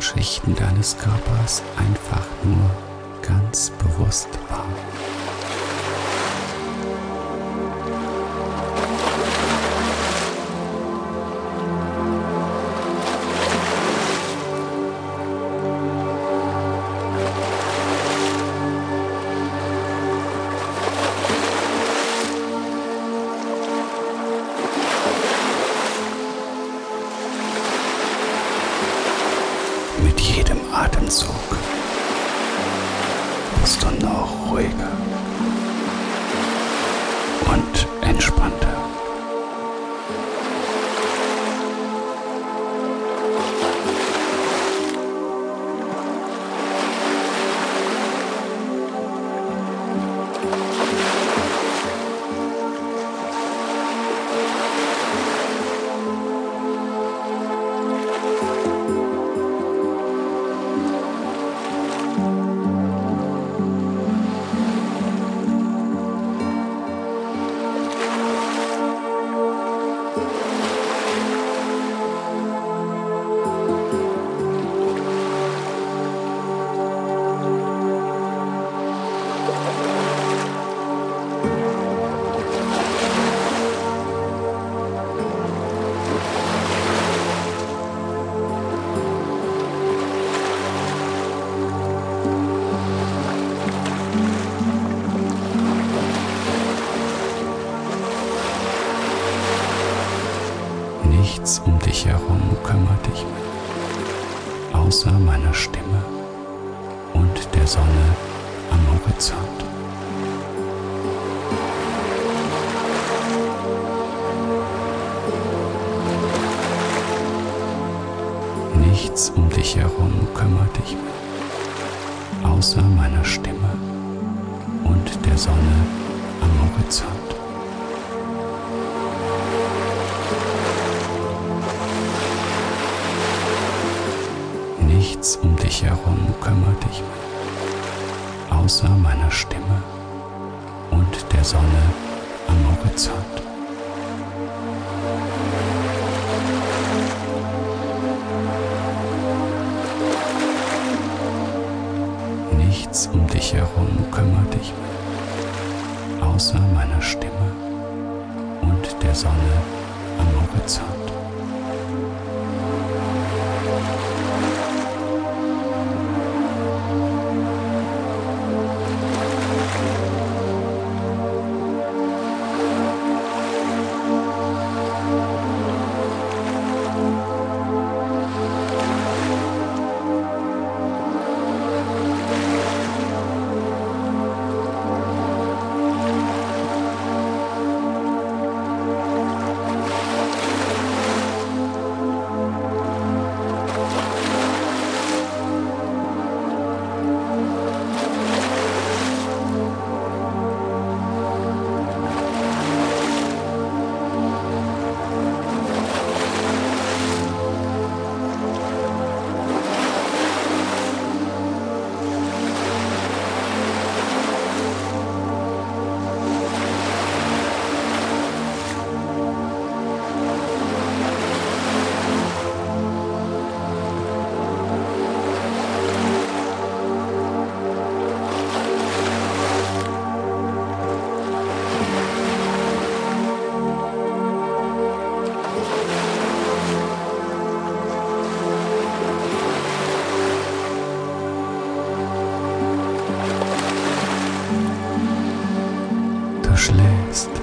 Schichten deines Körpers einfach nur ganz bewusst wahr. Atemzug. Wirst du noch ruhiger außer meiner Stimme und der Sonne am Horizont. Nichts um dich herum kümmert dich mehr, außer meiner Stimme und der Sonne am Horizont. Nichts um dich herum kümmert dich außer meiner Stimme und der Sonne am Horizont. Nichts um dich herum kümmert dich außer meiner Stimme und der Sonne am Horizont. Du schläfst